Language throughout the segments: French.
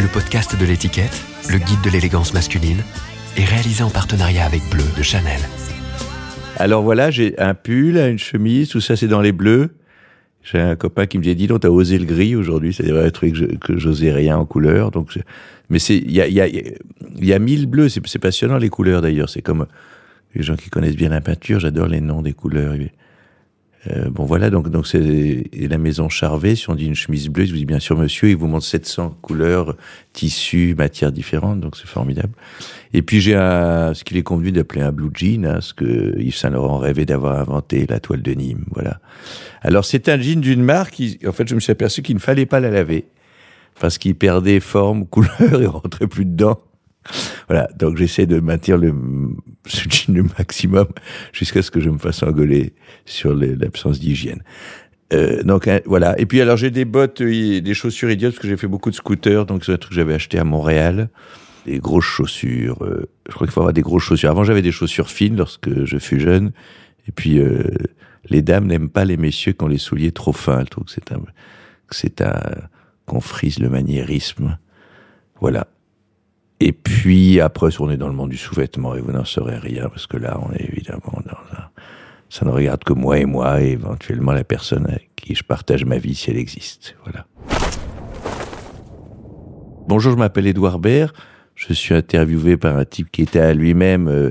Le podcast de l'étiquette, le guide de l'élégance masculine, est réalisé en partenariat avec Bleu de Chanel. Alors voilà, j'ai un pull, une chemise, tout ça c'est dans les bleus. J'ai un copain qui me dit, dis donc, t'as osé le gris aujourd'hui, c'est un truc que, que j'osais rien en couleur. Donc, mais c'est, il y a, y, a, y a mille bleus, c'est passionnant les couleurs d'ailleurs. C'est comme les gens qui connaissent bien la peinture, j'adore les noms des couleurs. Euh, bon voilà, donc donc c'est la maison Charvet. Si on dit une chemise bleue, je vous dis bien sûr monsieur, il vous montre 700 couleurs, tissus, matières différentes, donc c'est formidable. Et puis j'ai ce qu'il est conduit d'appeler un blue jean, hein, ce que Yves Saint Laurent rêvait d'avoir inventé, la toile de Nîmes. Voilà. Alors c'est un jean d'une marque. Qui, en fait, je me suis aperçu qu'il ne fallait pas la laver parce qu'il perdait forme, couleur et rentrait plus dedans. Voilà, donc j'essaie de maintenir le, ce jean le maximum jusqu'à ce que je me fasse engueuler sur l'absence d'hygiène. Euh, donc hein, voilà. Et puis alors j'ai des bottes, et des chaussures idiotes parce que j'ai fait beaucoup de scooters, donc c'est un truc que j'avais acheté à Montréal. Des grosses chaussures. Euh, je crois qu'il faut avoir des grosses chaussures. Avant j'avais des chaussures fines lorsque je fus jeune. Et puis euh, les dames n'aiment pas les messieurs qui ont les souliers trop fins. Elles trouvent que c'est un, c'est un qu'on frise le maniérisme. Voilà. Et puis après, on est dans le monde du sous-vêtement et vous n'en saurez rien parce que là, on est évidemment dans un... Ça ne regarde que moi et moi et éventuellement la personne avec qui je partage ma vie si elle existe. Voilà. Bonjour, je m'appelle Édouard Baird. Je suis interviewé par un type qui était à lui-même euh,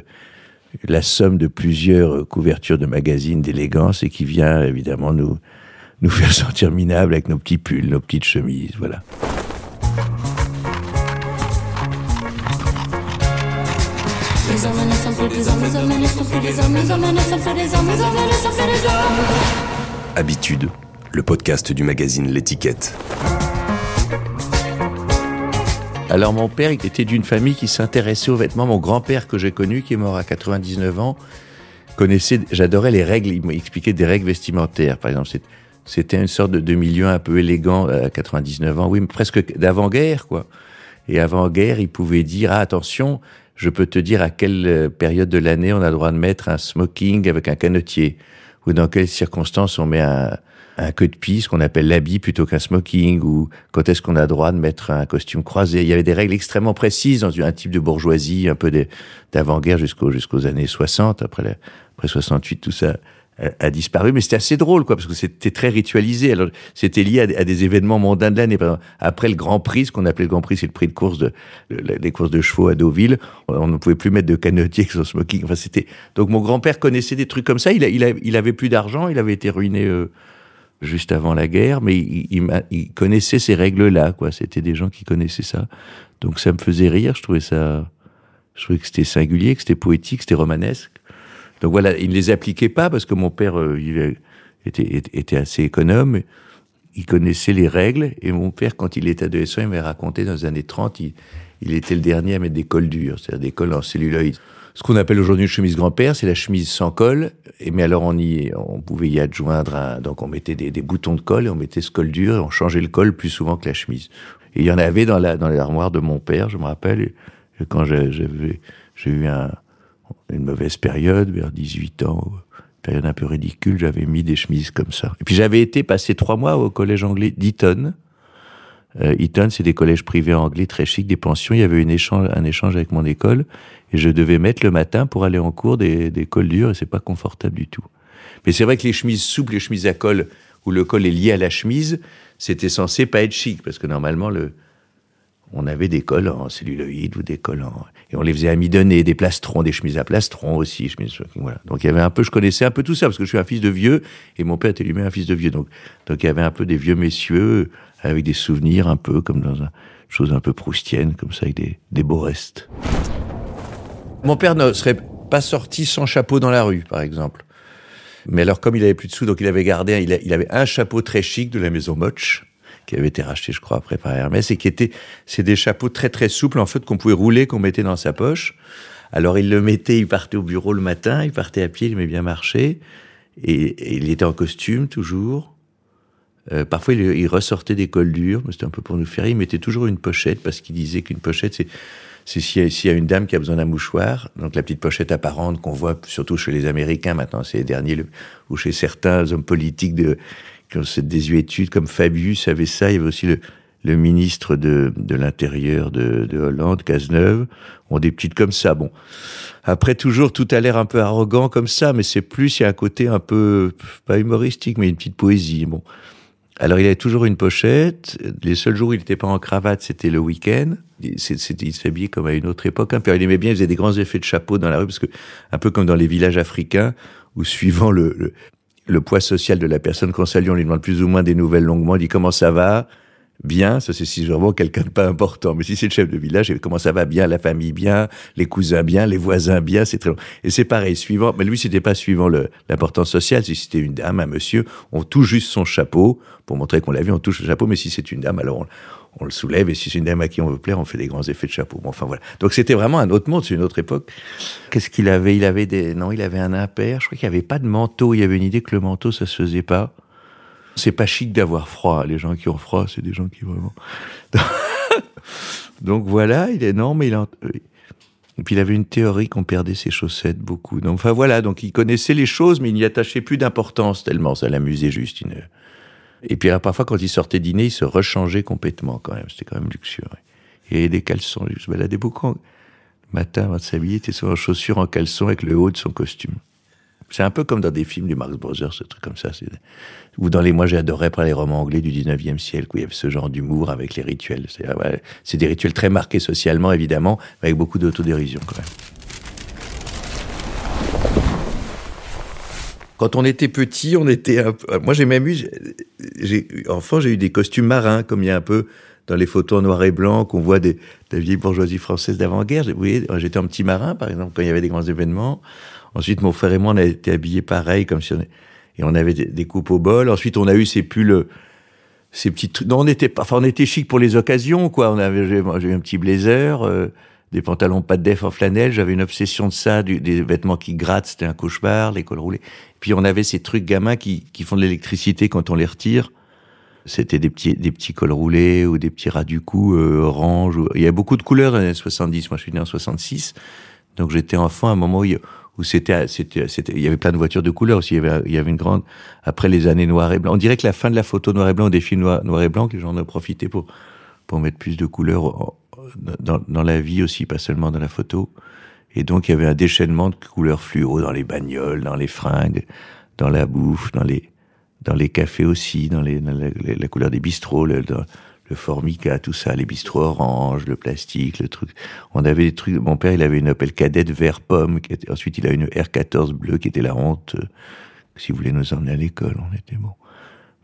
la somme de plusieurs couvertures de magazines d'élégance et qui vient évidemment nous, nous faire sentir minables avec nos petits pulls, nos petites chemises. Voilà. Habitude, le podcast du magazine L'étiquette. Alors mon père il était d'une famille qui s'intéressait aux vêtements. Mon grand-père que j'ai connu, qui est mort à 99 ans, connaissait, j'adorais les règles, il m'expliquait des règles vestimentaires. Par exemple, c'était une sorte de, de, milieu un peu élégant à 99 ans, oui, presque d'avant-guerre, quoi. Et avant-guerre, il pouvait dire, ah, attention, je peux te dire à quelle euh, période de l'année on a le droit de mettre un smoking avec un canotier, ou dans quelles circonstances on met un, un queue de qu'on appelle l'habit plutôt qu'un smoking, ou quand est-ce qu'on a le droit de mettre un costume croisé. Il y avait des règles extrêmement précises dans un type de bourgeoisie, un peu d'avant-guerre jusqu'aux jusqu'aux années 60, après, après 68, tout ça a disparu, mais c'était assez drôle, quoi, parce que c'était très ritualisé. Alors, c'était lié à, des événements mondains de l'année. Après le Grand Prix, ce qu'on appelait le Grand Prix, c'est le prix de course de, les courses de chevaux à Deauville. On ne pouvait plus mettre de canotier que son smoking. Enfin, c'était, donc mon grand-père connaissait des trucs comme ça. Il, il, il avait plus d'argent. Il avait été ruiné, euh, juste avant la guerre, mais il, il, il connaissait ces règles-là, quoi. C'était des gens qui connaissaient ça. Donc ça me faisait rire. Je trouvais ça, je trouvais que c'était singulier, que c'était poétique, c'était romanesque. Donc voilà, il ne les appliquait pas parce que mon père euh, il était, était assez économe. Il connaissait les règles et mon père, quand il était adolescent, il m'a raconté dans les années 30, il, il était le dernier à mettre des cols durs, c'est-à-dire des cols en celluloïd. Ce qu'on appelle aujourd'hui une chemise grand-père, c'est la chemise sans col. Et mais alors on y, on pouvait y adjoindre un, donc on mettait des, des, boutons de col et on mettait ce col dur et on changeait le col plus souvent que la chemise. Et il y en avait dans la, dans l'armoire de mon père, je me rappelle, quand j'ai eu un, une mauvaise période, vers 18 ans, période un peu ridicule, j'avais mis des chemises comme ça. Et puis j'avais été passer trois mois au collège anglais d'Eton. Euh, Eton, c'est des collèges privés anglais très chics, des pensions. Il y avait une échange, un échange avec mon école et je devais mettre le matin pour aller en cours des, des cols durs et c'est pas confortable du tout. Mais c'est vrai que les chemises souples, les chemises à col où le col est lié à la chemise, c'était censé pas être chic parce que normalement le, on avait des cols en celluloïd ou des cols. Et on les faisait amidonner, des plastrons, des chemises à plastrons aussi. Chemises, voilà. Donc il y avait un peu, je connaissais un peu tout ça, parce que je suis un fils de vieux, et mon père était lui-même un fils de vieux. Donc, donc il y avait un peu des vieux messieurs, avec des souvenirs un peu comme dans une chose un peu proustienne, comme ça, avec des, des beaux restes. Mon père ne serait pas sorti sans chapeau dans la rue, par exemple. Mais alors, comme il avait plus de sous, donc il avait gardé, il, il avait un chapeau très chic de la maison Moch, qui avait été racheté, je crois, après par Hermès, et qui était, c'est des chapeaux très très souples, en fait, qu'on pouvait rouler, qu'on mettait dans sa poche. Alors il le mettait, il partait au bureau le matin, il partait à pied, il aimait bien marcher, et, il était en costume toujours. Euh, parfois, il, ressortait des cols durs, mais c'était un peu pour nous faire. Il mettait toujours une pochette, parce qu'il disait qu'une pochette, c'est s'il y, y, a une dame qui a besoin d'un mouchoir, donc la petite pochette apparente qu'on voit surtout chez les Américains maintenant, les derniers, ou chez certains hommes politiques de, cette désuétude, comme Fabius avait ça, il y avait aussi le, le ministre de, de l'Intérieur de, de Hollande, Cazeneuve, ont des petites comme ça. Bon, après toujours tout a l'air un peu arrogant comme ça, mais c'est plus il y a un côté un peu pas humoristique, mais une petite poésie. Bon, alors il avait toujours une pochette. Les seuls jours où il n'était pas en cravate, c'était le week-end. C'était, il s'habillait comme à une autre époque. Hein. Puis il aimait bien, il faisait des grands effets de chapeau dans la rue, parce que un peu comme dans les villages africains, où suivant le, le, le poids social de la personne salue, on lui demande plus ou moins des nouvelles longuement. Il dit comment ça va? Bien, ça c'est si vraiment quelqu'un de pas important. Mais si c'est le chef de village, comment ça va? Bien, la famille bien, les cousins bien, les voisins bien, c'est très long. Et c'est pareil, suivant, mais lui c'était pas suivant l'importance sociale, si c'était une dame, un monsieur, on touche juste son chapeau, pour montrer qu'on l'a vu, on touche le chapeau, mais si c'est une dame, alors on, on le soulève, et si c'est une dame à qui on veut plaire, on fait des grands effets de chapeau. Bon, enfin voilà. Donc c'était vraiment un autre monde, c'est une autre époque. Qu'est-ce qu'il avait? Il avait des, non, il avait un impair. Je crois qu'il n'y avait pas de manteau. Il y avait une idée que le manteau, ça se faisait pas. C'est pas chic d'avoir froid. Les gens qui ont froid, c'est des gens qui vraiment. Donc voilà, il est non, il a... Et puis il avait une théorie qu'on perdait ses chaussettes beaucoup. Donc enfin voilà, donc il connaissait les choses, mais il n'y attachait plus d'importance tellement ça l'amusait juste. Et puis parfois quand il sortait dîner, il se rechangeait complètement quand même. C'était quand même luxueux. Avait des caleçons. Il se baladait beaucoup. Le matin avant de s'habiller, il était sur en chaussures en caleçon avec le haut de son costume. C'est un peu comme dans des films du Marx Brothers, ce truc comme ça. Ou dans les, moi j'adorais par les romans anglais du 19e siècle, où il y avait ce genre d'humour avec les rituels. C'est des rituels très marqués socialement, évidemment, mais avec beaucoup d'autodérision quand même. Quand on était petit, on était un peu... Moi j'ai même eu... J'ai, enfant, j'ai eu des costumes marins, comme il y a un peu dans les photos en noir et blanc qu'on voit des, des vieilles bourgeoisies françaises d'avant-guerre. Vous voyez, j'étais un petit marin, par exemple, quand il y avait des grands événements. Ensuite, mon frère et moi, on a été habillés pareil, comme si on... Et on avait des, coupes au bol. Ensuite, on a eu ces pulls, ces petits trucs... Non, on était pas... Enfin, on était chic pour les occasions, quoi. On avait, j'ai un petit blazer, euh, des pantalons pas de def en flanelle. J'avais une obsession de ça, des vêtements qui grattent, c'était un cauchemar, les cols roulés. Puis on avait ces trucs gamins qui, qui font de l'électricité quand on les retire. C'était des petits, des petits cols roulés ou des petits ras du cou euh, orange. Il y a beaucoup de couleurs dans les années 70. Moi, je suis né en 66. Donc j'étais enfant à un moment où où c'était, c'était, c'était, il y avait plein de voitures de couleur aussi. Il y avait, il y avait une grande. Après les années noir et blanc, on dirait que la fin de la photo noir et blanc, des films noir, noir et blanc, les gens en ont profité pour pour mettre plus de couleurs dans, dans la vie aussi, pas seulement dans la photo. Et donc il y avait un déchaînement de couleurs fluo dans les bagnoles, dans les fringues, dans la bouffe, dans les dans les cafés aussi, dans, les, dans la, couleur des bistrots, le, le formica, tout ça, les bistrots orange, le plastique, le truc. On avait des trucs. Mon père, il avait une Opel Cadette vert pomme. Qui était, ensuite, il a une R14 bleue qui était la honte. Euh, si vous voulez nous emmener à l'école, on était bon.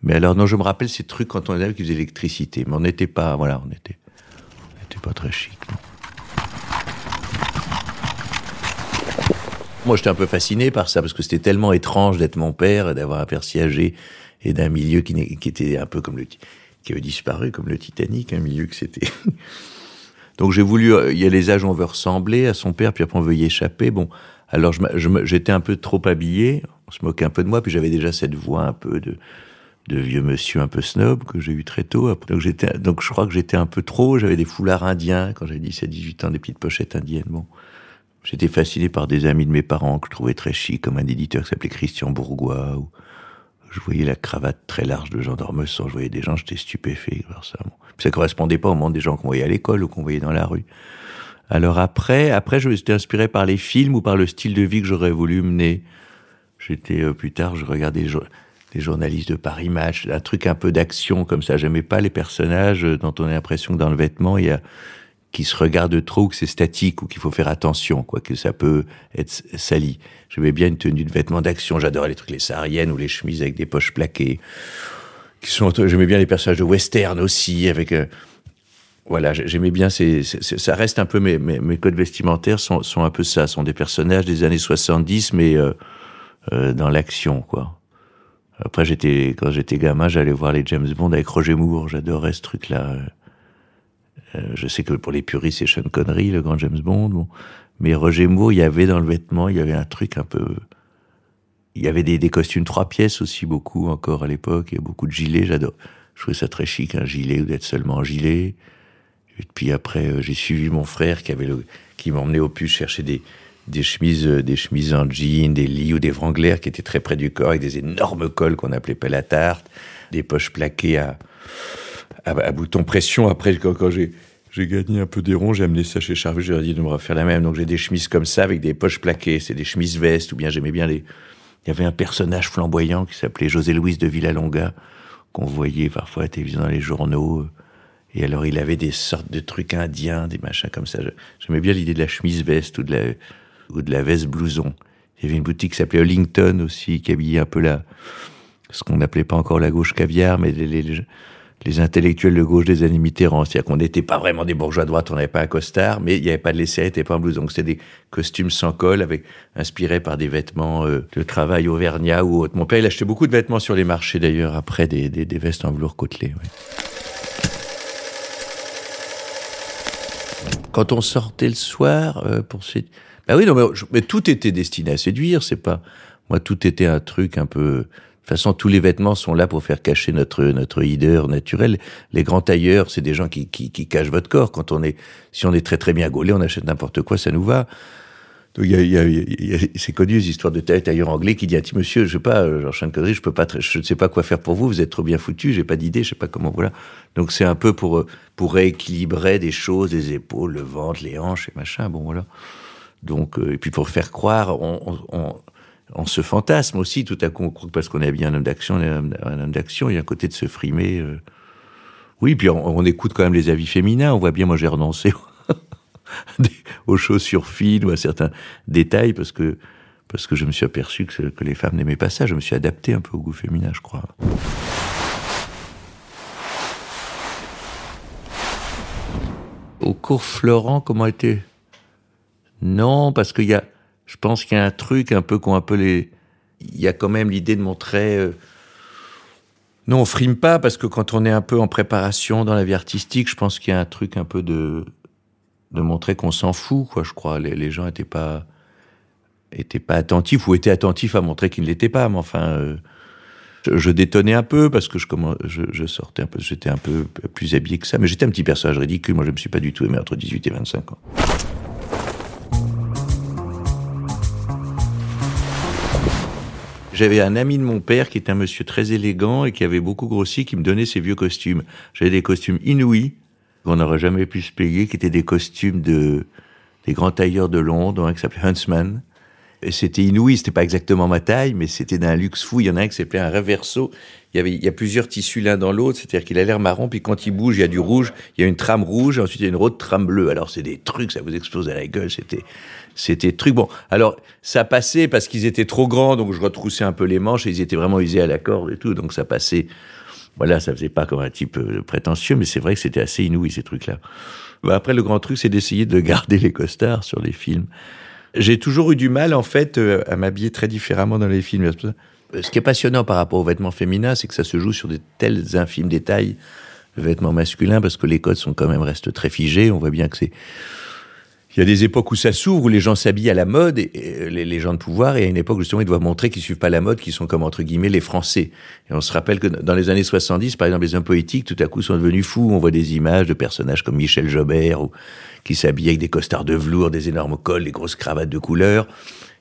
Mais alors, non, je me rappelle ces trucs quand on avait qui faisaient l'électricité. Mais on n'était pas, voilà, on était, pas très chic. Moi, j'étais un peu fasciné par ça parce que c'était tellement étrange d'être mon père, d'avoir un père si âgé et d'un milieu qui, qui, était un peu comme le qui avait disparu comme le Titanic, un milieu que c'était. Donc j'ai voulu, euh, il y a les âges où on veut ressembler à son père, puis après on veut y échapper. Bon, alors j'étais un peu trop habillé, on se moquait un peu de moi, puis j'avais déjà cette voix un peu de, de vieux monsieur un peu snob que j'ai eu très tôt. Donc j'étais, donc je crois que j'étais un peu trop. J'avais des foulards indiens quand j'avais 17, 18 ans, des petites pochettes indiennes. Bon, j'étais fasciné par des amis de mes parents que je trouvais très chic, comme un éditeur qui s'appelait Christian Bourgois ou je voyais la cravate très large de Jean d'Ormesson, je voyais des gens, j'étais stupéfait par ça. Bon. ça correspondait pas au monde des gens qu'on voyait à l'école ou qu'on voyait dans la rue. Alors après, après, je m'étais inspiré par les films ou par le style de vie que j'aurais voulu mener. J'étais euh, plus tard, je regardais les journalistes de Paris Match, un truc un peu d'action comme ça. J'aimais pas les personnages dont on a l'impression que dans le vêtement il y a qui se regarde trop, que c'est statique ou qu'il faut faire attention, quoi, que ça peut être sali. J'aimais bien une tenue de vêtements d'action. J'adorais les trucs, les sahariennes ou les chemises avec des poches plaquées. Qui sont, j'aimais bien les personnages de western aussi, avec, euh, voilà, j'aimais bien ces, ça reste un peu mes, mes, codes vestimentaires sont, sont un peu ça, sont des personnages des années 70, mais euh, euh, dans l'action, quoi. Après, j'étais, quand j'étais gamin, j'allais voir les James Bond avec Roger Moore. J'adorais ce truc-là. Euh, je sais que pour les puristes, c'est Sean Connery, le grand James Bond. Bon. Mais Roger Moore, il y avait dans le vêtement, il y avait un truc un peu. Il y avait des, des costumes trois pièces aussi, beaucoup encore à l'époque. Il y a beaucoup de gilets, j'adore. Je trouvais ça très chic, un gilet ou d'être seulement en gilet. Et puis après, euh, j'ai suivi mon frère qui avait le, qui m'emmenait au puce chercher des, des chemises, des chemises en jean, des lits ou des wranglers qui étaient très près du corps avec des énormes cols qu'on appelait pelle à tarte, des poches plaquées à, à, bouton pression. Après, quand, j'ai j'ai gagné un peu des ronds, j'ai amené ça chez Charvet, j'ai dit de me refaire la même. Donc j'ai des chemises comme ça avec des poches plaquées, c'est des chemises vestes, ou bien j'aimais bien les. Il y avait un personnage flamboyant qui s'appelait José Louis de Villalonga, qu'on voyait parfois à la télévision dans les journaux. Et alors il avait des sortes de trucs indiens, des machins comme ça. J'aimais bien l'idée de la chemise veste ou de la, ou de la veste blouson. Il y avait une boutique qui s'appelait Hollington aussi, qui habillait un peu la, ce qu'on n'appelait pas encore la gauche caviar, mais les, intellectuels de gauche des années Mitterrand. C'est-à-dire qu'on n'était pas vraiment des bourgeois de droite, on n'avait pas un costard, mais il n'y avait pas de laisser, n'était pas un blouson. Donc c'était des costumes sans col, avec, inspirés par des vêtements euh, de travail auvergnat ou autre. Mon père, il achetait beaucoup de vêtements sur les marchés d'ailleurs, après des, des, des, vestes en velours côtelé. Quand on sortait le soir euh, pour se... Ben oui, non, mais, tout était destiné à séduire, c'est pas... Moi, tout était un truc un peu de toute façon, tous les vêtements sont là pour faire cacher notre notre hideur naturelle. Les grands tailleurs, c'est des gens qui, qui, qui, cachent votre corps. Quand on est, si on est très très bien gaulé, on achète n'importe quoi, ça nous va. Donc il y a, y a, y a c'est connu les histoires de tailleur anglais qui dit à monsieur, je sais pas, genre Sean Connery, je peux pas, je ne sais pas quoi faire pour vous, vous êtes trop bien foutu, j'ai pas d'idée, je sais pas comment, voilà. Donc c'est un peu pour pour rééquilibrer des choses, des épaules, le ventre, les hanches et machin, bon voilà. Donc euh, et puis pour faire croire, on, on on se fantasme aussi, tout à coup, on croit que parce qu'on est bien un homme d'action, un homme d'action, il y a un côté de se frimer. Euh. Oui, puis on, écoute quand même les avis féminins, on voit bien, moi j'ai renoncé aux chaussures fines ou à certains détails parce que, parce que je me suis aperçu que, que les femmes n'aimaient pas ça, je me suis adapté un peu au goût féminin, je crois. Au cours Florent, comment était Non, parce qu'il y a je pense qu'il y a un truc un peu qu'on un peu les. Il y a quand même l'idée de montrer. Euh, non, on frime pas parce que quand on est un peu en préparation dans la vie artistique, je pense qu'il y a un truc un peu de de montrer qu'on s'en fout, quoi. Je crois les, les gens étaient pas étaient pas attentifs ou étaient attentifs à montrer qu'ils ne l'étaient pas. Mais enfin, euh, je, détonnais un peu parce que je, je, je sortais un peu, j'étais un peu plus habillé que ça. Mais j'étais un petit personnage ridicule. Moi, je me suis pas du tout aimé entre 18 et 25 ans. J'avais un ami de mon père qui était un monsieur très élégant et qui avait beaucoup grossi, qui me donnait ses vieux costumes. J'avais des costumes inouïs qu'on n'aurait jamais pu se payer, qui étaient des costumes de des grands tailleurs de Londres, un qui s'appelait Huntsman. C'était inouï, c'était pas exactement ma taille, mais c'était d'un luxe fou. Il y en a un qui s'appelait un reverso. Il y avait, il y a plusieurs tissus l'un dans l'autre, c'est-à-dire qu'il a l'air marron, puis quand il bouge, il y a du rouge, il y a une trame rouge, et ensuite il y a une autre trame bleue. Alors c'est des trucs, ça vous explose à la gueule, c'était, c'était truc. Bon, alors ça passait parce qu'ils étaient trop grands, donc je retroussais un peu les manches et ils étaient vraiment usés à la corde et tout, donc ça passait. Voilà, ça faisait pas comme un type euh, prétentieux, mais c'est vrai que c'était assez inouï ces trucs-là. Bah, après, le grand truc, c'est d'essayer de garder les costards sur les films. J'ai toujours eu du mal, en fait, euh, à m'habiller très différemment dans les films. Ce qui est passionnant par rapport aux vêtements féminins, c'est que ça se joue sur de tels infimes détails, le vêtement masculin, parce que les codes sont quand même restent très figés. On voit bien que c'est il y a des époques où ça s'ouvre, où les gens s'habillent à la mode, et, les, gens de pouvoir, et à une époque justement, ils doivent montrer qu'ils suivent pas la mode, qu'ils sont comme entre guillemets les Français. Et on se rappelle que dans les années 70, par exemple, les hommes politiques, tout à coup, sont devenus fous. On voit des images de personnages comme Michel Jobert, qui s'habillaient avec des costards de velours, des énormes cols, des grosses cravates de couleur.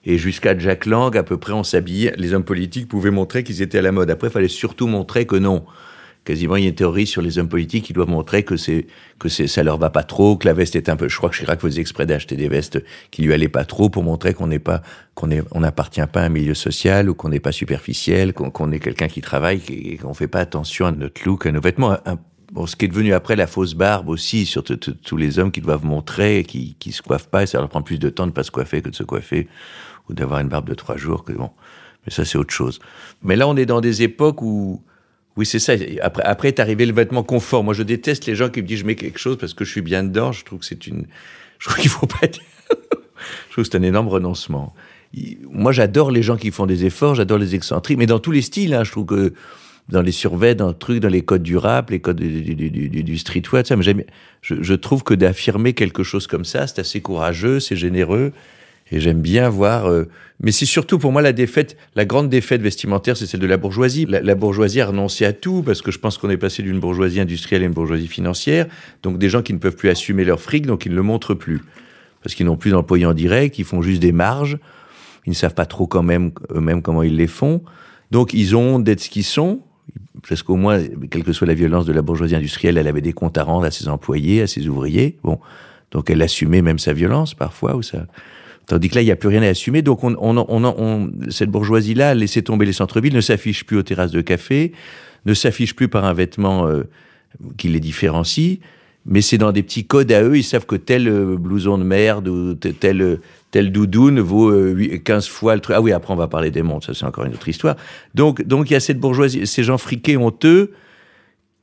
Et jusqu'à Jack Lang, à peu près, on s'habillait. Les hommes politiques pouvaient montrer qu'ils étaient à la mode. Après, il fallait surtout montrer que non quasiment il y a une théorie sur les hommes politiques qui doivent montrer que c'est que c'est ça leur va pas trop, que la veste est un peu. Je crois que Chirac faisait exprès d'acheter des vestes qui lui allaient pas trop pour montrer qu'on n'est pas qu'on est on n'appartient pas à un milieu social ou qu'on n'est pas superficiel, qu'on est quelqu'un qui travaille et qu'on fait pas attention à notre look, à nos vêtements. bon, ce qui est devenu après la fausse barbe aussi sur tous les hommes qui doivent montrer, qui qui se coiffent pas, et ça leur prend plus de temps de pas se coiffer que de se coiffer ou d'avoir une barbe de trois jours. Que bon, mais ça c'est autre chose. Mais là on est dans des époques où oui, c'est ça. Après, après est arrivé le vêtement confort. Moi, je déteste les gens qui me disent je mets quelque chose parce que je suis bien dedans. Je trouve que c'est une. Je trouve qu'il faut pas. Je trouve que c'est un énorme renoncement. Moi, j'adore les gens qui font des efforts. J'adore les excentriques, mais dans tous les styles. Hein, je trouve que dans les survêts, dans le truc, dans les codes du rap, les codes du, du streetwear, ça. Mais je, je trouve que d'affirmer quelque chose comme ça, c'est assez courageux, c'est généreux. Et j'aime bien voir. Euh, mais c'est surtout pour moi la défaite, la grande défaite vestimentaire, c'est celle de la bourgeoisie. La, bourgeoisie a renoncé à tout parce que je pense qu'on est passé d'une bourgeoisie industrielle à une bourgeoisie financière. Donc des gens qui ne peuvent plus assumer leur fric, donc ils ne le montrent plus. parce qu'ils n'ont plus d'employés en direct, ils font juste des marges, ils ne savent pas trop quand même eux-mêmes comment ils les font. Donc ils ont d'être ce qu'ils sont, parce qu'au moins, quelle que soit la violence de la bourgeoisie industrielle, elle avait des comptes à rendre à ses employés, à ses ouvriers. Bon, donc elle assumait même sa violence parfois, ou ça. Tandis que là, il n'y a plus rien à assumer. Donc on, on, on, on cette bourgeoisie-là, laissé tomber les centres-villes, ne s'affiche plus aux terrasses de café, ne s'affiche plus par un vêtement euh, qui les différencie, mais c'est dans des petits codes à eux. Ils savent que tel euh, blouson de merde ou tel, euh, tel doudoune vaut 15 fois le truc. Ah oui, après on va parler des montres, ça c'est encore une autre histoire. Donc donc il y a cette bourgeoisie, ces gens friqués honteux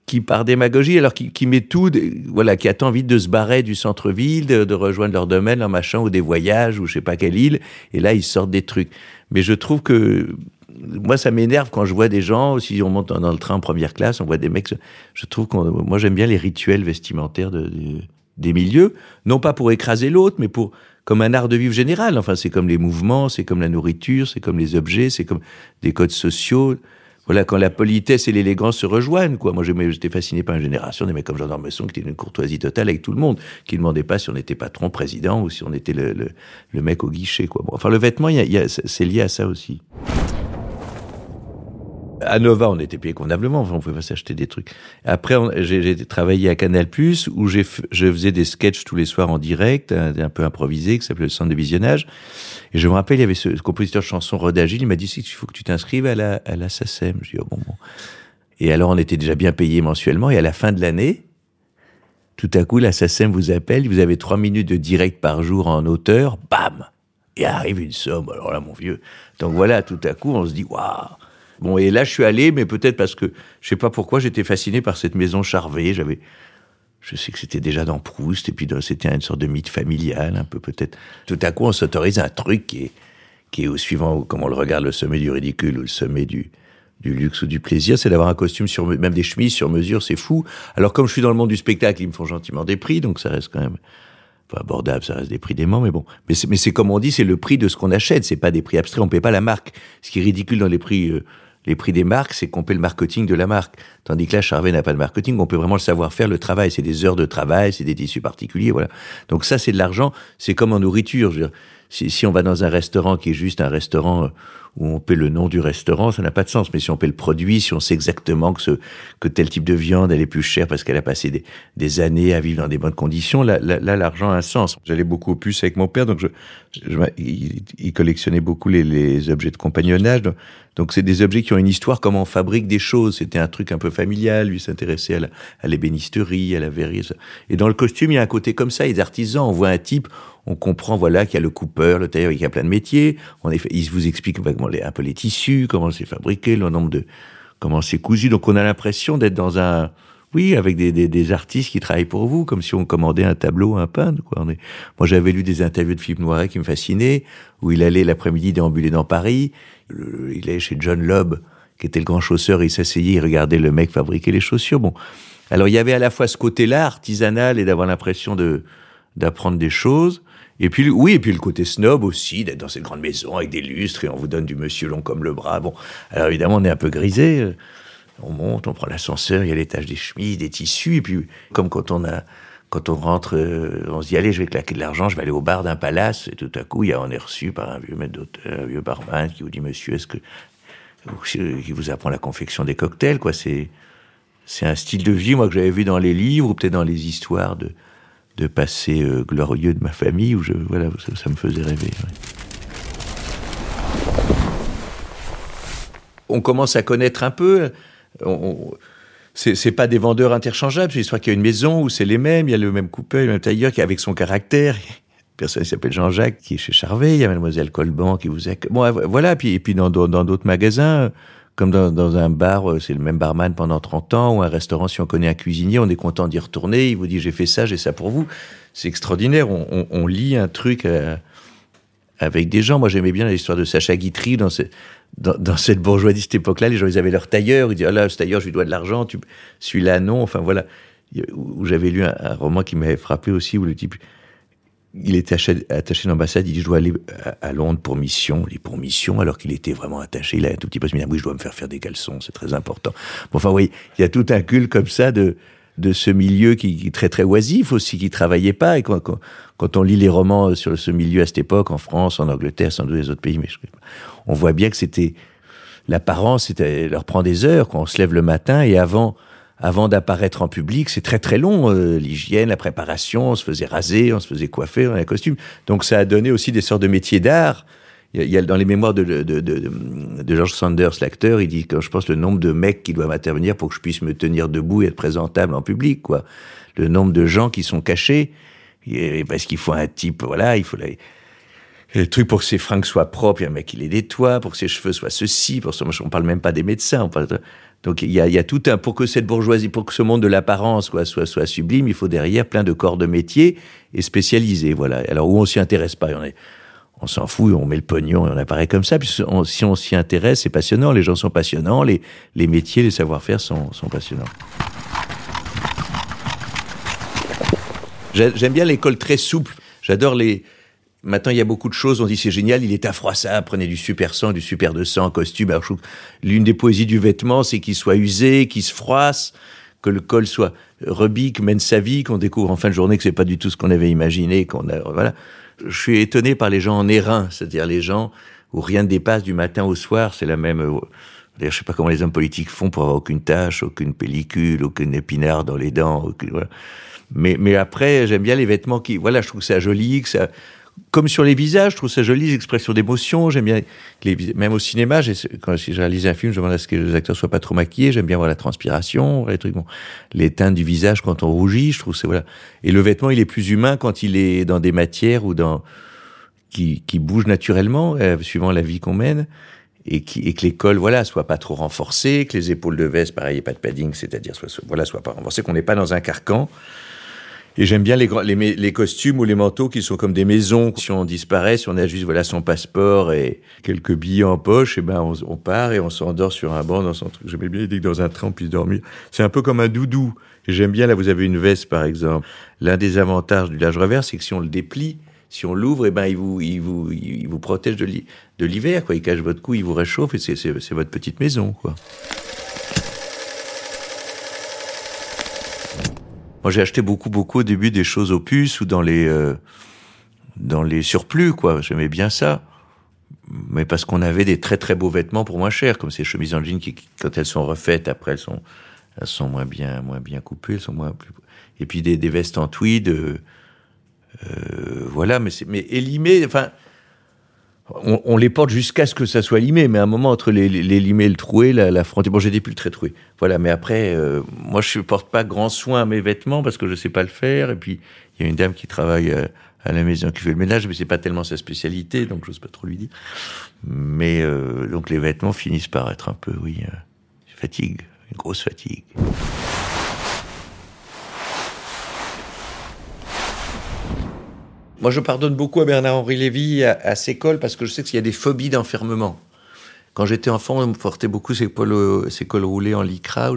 qui par démagogie, alors qui, qui met tout, voilà, qui attend vite de se barrer du centre-ville, de, rejoindre leur domaine, leur machin, ou des voyages, ou je sais pas quelle île, et là ils sortent des trucs. Mais je trouve que moi ça m'énerve quand je vois des gens, si on monte dans le train en première classe, on voit des mecs, je trouve qu'on, moi j'aime bien les rituels vestimentaires de, de, des milieux, non pas pour écraser l'autre, mais pour comme un art de vivre général. Enfin, c'est comme les mouvements, c'est comme la nourriture, c'est comme les objets, c'est comme des codes sociaux voilà, quand la politesse et l'élégance se rejoignent, quoi. Moi, j'étais fasciné par une génération des mecs comme Jean d'Ormesson qui était une courtoisie totale avec tout le monde, qui ne demandait pas si on était patron, président ou si on était le, le, le mec au guichet, quoi. Bon, enfin, le vêtement, y a, y a, c'est lié à ça aussi. À Nova, on était payé convenablement, enfin, on pouvait pas s'acheter des trucs. Après, j'ai travaillé à Canal+, où je faisais des sketchs tous les soirs en direct, un, peu improvisés, qui s'appelait le centre de visionnage. Et je me rappelle, il y avait ce, compositeur de chansons Rodagil, il m'a dit, il faut que tu t'inscrives à la, à la SACEM. Je dis, oh bon, bon. Et alors, on était déjà bien payé mensuellement, et à la fin de l'année, tout à coup, la SACEM vous appelle, vous avez trois minutes de direct par jour en auteur, bam! Et arrive une somme, alors là, mon vieux. Donc voilà, tout à coup, on se dit, waouh! Bon, et là, je suis allé, mais peut-être parce que, je sais pas pourquoi, j'étais fasciné par cette maison charvée. J'avais, je sais que c'était déjà dans Proust, et puis c'était une sorte de mythe familial, un peu peut-être. Tout à coup, on s'autorise un truc qui est, qui est au suivant, comme on le regarde, le sommet du ridicule ou le sommet du, du luxe ou du plaisir, c'est d'avoir un costume sur, même des chemises sur mesure, c'est fou. Alors, comme je suis dans le monde du spectacle, ils me font gentiment des prix, donc ça reste quand même pas abordable, ça reste des prix déments, mais bon. Mais c'est, mais c'est comme on dit, c'est le prix de ce qu'on achète, c'est pas des prix abstraits, on paie pas la marque. Ce qui est ridicule dans les prix, euh, les prix des marques, c'est qu'on paie le marketing de la marque. Tandis que là, Charvet n'a pas de marketing, on peut vraiment le savoir-faire, le travail. C'est des heures de travail, c'est des tissus particuliers, voilà. Donc ça, c'est de l'argent. C'est comme en nourriture. Je veux dire, si, si, on va dans un restaurant qui est juste un restaurant euh, où on paie le nom du restaurant, ça n'a pas de sens. Mais si on paie le produit, si on sait exactement que, ce, que tel type de viande, elle est plus chère parce qu'elle a passé des, des, années à vivre dans des bonnes conditions, là, là, l'argent a un sens. J'allais beaucoup au puce avec mon père, donc je, je il, il, collectionnait beaucoup les, les, objets de compagnonnage. Donc, c'est des objets qui ont une histoire, comment on fabrique des choses. C'était un truc un peu familial, lui s'intéressait à, à l'ébénisterie, à la verrerie. Et dans le costume, il y a un côté comme ça, les artisans, on voit un type, on comprend voilà qu'il y a le coupeur, le tailleur, il y a plein de métiers. On est, il vous explique un peu les tissus, comment c'est fabriqué, le nombre de comment c'est cousu. Donc on a l'impression d'être dans un oui, avec des, des, des, artistes qui travaillent pour vous, comme si on commandait un tableau, un peintre. Quoi. Est... Moi, j'avais lu des interviews de Philippe Noiret qui me fascinaient, où il allait l'après-midi déambuler dans Paris. Il est chez John Lobb, qui était le grand chausseur, il s'asseyait, il regardait le mec fabriquer les chaussures. Bon, alors il y avait à la fois ce côté-là artisanal et d'avoir l'impression de d'apprendre des choses, et puis, oui, et puis le côté snob aussi, d'être dans cette grande maison avec des lustres et on vous donne du monsieur long comme le bras. Bon, alors évidemment, on est un peu grisé. On monte, on prend l'ascenseur, il y a l'étage des chemises, des tissus, et puis, comme quand on a, quand on rentre, euh, on se dit, allez, je vais claquer de l'argent, je vais aller au bar d'un palace, et tout à coup, il y a, on est reçu par un vieux maître d'auteur, un vieux barman qui vous dit, monsieur, est-ce que, qui vous apprend la confection des cocktails, quoi, c'est, c'est un style de vie, moi, que j'avais vu dans les livres, ou peut-être dans les histoires de, de passé euh, glorieux de ma famille où je voilà ça, me faisait rêver. On commence à connaître un peu. On, c'est pas des vendeurs interchangeables. C'est l'histoire qu'il y a une maison où c'est les mêmes. Il y a le même coupeur, le même tailleur qui avec son caractère. Personne s'appelle Jean-Jacques qui est chez Charvet. Il y a Mademoiselle Colban qui vous a. Bon voilà. Puis et puis dans d'autres magasins comme dans, un bar, euh, c'est le même barman pendant 30 ans, ou un restaurant, si on connaît un cuisinier, on est content d'y retourner, il vous dit j'ai fait ça, j'ai ça pour vous. C'est extraordinaire, on, lit un truc euh, avec des gens. Moi j'aimais bien l'histoire de Sacha Guitry dans, ce, dans, cette bourgeoisie cette époque-là, les gens ils avaient leur tailleur, ils disaient ah là ce tailleur je lui dois de l'argent, celui-là non, enfin voilà. Où j'avais lu un roman qui m'avait frappé aussi, où le type il était attaché, d'ambassade, il dit je dois aller à, Londres pour mission, il pour mission, alors qu'il était vraiment attaché, il a un tout petit peu dit oui je dois me faire faire des caleçons, c'est très important. Bon, enfin oui, il y a tout un culte comme ça de de ce milieu qui, est très très oisif aussi, qui travaillait pas. Et quand, quand, on lit les romans sur ce milieu à cette époque, en France, en Angleterre, sans doute les autres pays, mais on voit bien que c'était l'apparence, c'était leur prend des heures quand on se lève le matin et avant avant d'apparaître en public, c'est très très long. Euh, l'hygiène, la préparation, on se faisait raser, on se faisait coiffer, on avait un costume. Donc ça a donné aussi des sortes de métiers d'art. Il y, a, dans les mémoires de, de, de, de George Sanders, l'acteur, il dit que je pense le nombre de mecs qui doivent intervenir pour que je puisse me tenir debout et être présentable en public, quoi. Le nombre de gens qui sont cachés, parce qu'il faut un type, voilà, il faut les, le truc pour que ses fringues soient propres, il y a un mec qui les nettoie, pour que ses cheveux soient ceci, pour ça, on parle même pas des médecins, donc il y a, y a, tout un pour que cette bourgeoisie, pour que ce monde de l'apparence soit, soit soit sublime, il faut derrière plein de corps de métier et spécialisés. Voilà. Alors où on s'y intéresse pas, on est, on s'en fout, on met le pognon et on apparaît comme ça. Puis si on s'y intéresse, c'est passionnant. Les gens sont passionnants, les, les métiers, les savoir-faire sont, sont passionnants. J'aime bien l'école très souple. J'adore les, Maintenant, il y a beaucoup de choses. On dit c'est génial, il est affroissable, prenez du super sang, du super de sang, costume. L'une des poésies du vêtement, c'est qu'il soit usé, qu'il se froisse, que le col soit rebique, mène sa vie, qu'on découvre en fin de journée que c'est pas du tout ce qu'on avait imaginé, qu'on a, voilà. Je suis étonné par les gens en airain, c'est-à-dire les gens où rien ne dépasse du matin au soir, c'est la même, euh, je sais pas comment les hommes politiques font pour avoir aucune tâche, aucune pellicule, aucune épinard dans les dents, voilà. Mais, mais après, j'aime bien les vêtements qui, voilà, je trouve ça joli, que ça, comme sur les visages, je trouve ça joli, les expressions d'émotion. J'aime bien, les, même au cinéma, quand si je réalise un film, je demande à ce que les acteurs soient pas trop maquillés. J'aime bien voir la transpiration, les trucs, bon, les teintes du visage quand on rougit. Je trouve c'est voilà. Et le vêtement, il est plus humain quand il est dans des matières ou dans qui, qui bougent naturellement, euh, suivant la vie qu'on mène. Et, qui, et que les cols, voilà, soient pas trop renforcés, que les épaules de veste, pareil, pas de padding, c'est-à-dire, soit, voilà, soient pas renforcées, qu'on n'est pas dans un carcan. Et j'aime bien les, costumes ou les manteaux qui sont comme des maisons. Si on disparaît, si on a juste voilà son passeport et quelques billets en poche, et eh ben on, part et on s'endort sur un banc dans son truc. J'aime bien l'idée que dans un train on puisse dormir. C'est un peu comme un doudou. J'aime bien là, vous avez une veste par exemple. L'un des avantages du linge revers, c'est que si on le déplie, si on l'ouvre, et eh ben il vous, il vous, il vous protège de l'hiver, quoi. Il cache votre cou, il vous réchauffe et c'est votre petite maison, quoi. Moi, j'ai acheté beaucoup, beaucoup au début des choses opus ou dans les euh, dans les surplus, quoi. J'aimais bien ça, mais parce qu'on avait des très très beaux vêtements pour moins cher, comme ces chemises en jean qui, quand elles sont refaites, après elles sont elles sont moins bien moins bien coupées, elles sont moins plus... et puis des, des vestes en tweed, euh, euh voilà. Mais c'est mais élimées, enfin on, les porte jusqu'à ce que ça soit limé, mais à un moment entre les, les, limés, le troué, la, la frontière. Bon, j'ai des pulls très troués. Voilà, mais après, euh, moi, je ne porte pas grand soin à mes vêtements parce que je ne sais pas le faire. Et puis, il y a une dame qui travaille euh, à, la maison qui fait le ménage, mais c'est pas tellement sa spécialité, donc je n'ose pas trop lui dire. Mais euh, donc, les vêtements finissent par être un peu, oui, fatigue, une grosse fatigue. Moi, je pardonne beaucoup à Bernard-Henri Lévy, à, ses cols, parce que je sais qu'il y a des phobies d'enfermement. Quand j'étais enfant, on me portait beaucoup ces euh, ces cols roulés en lycra,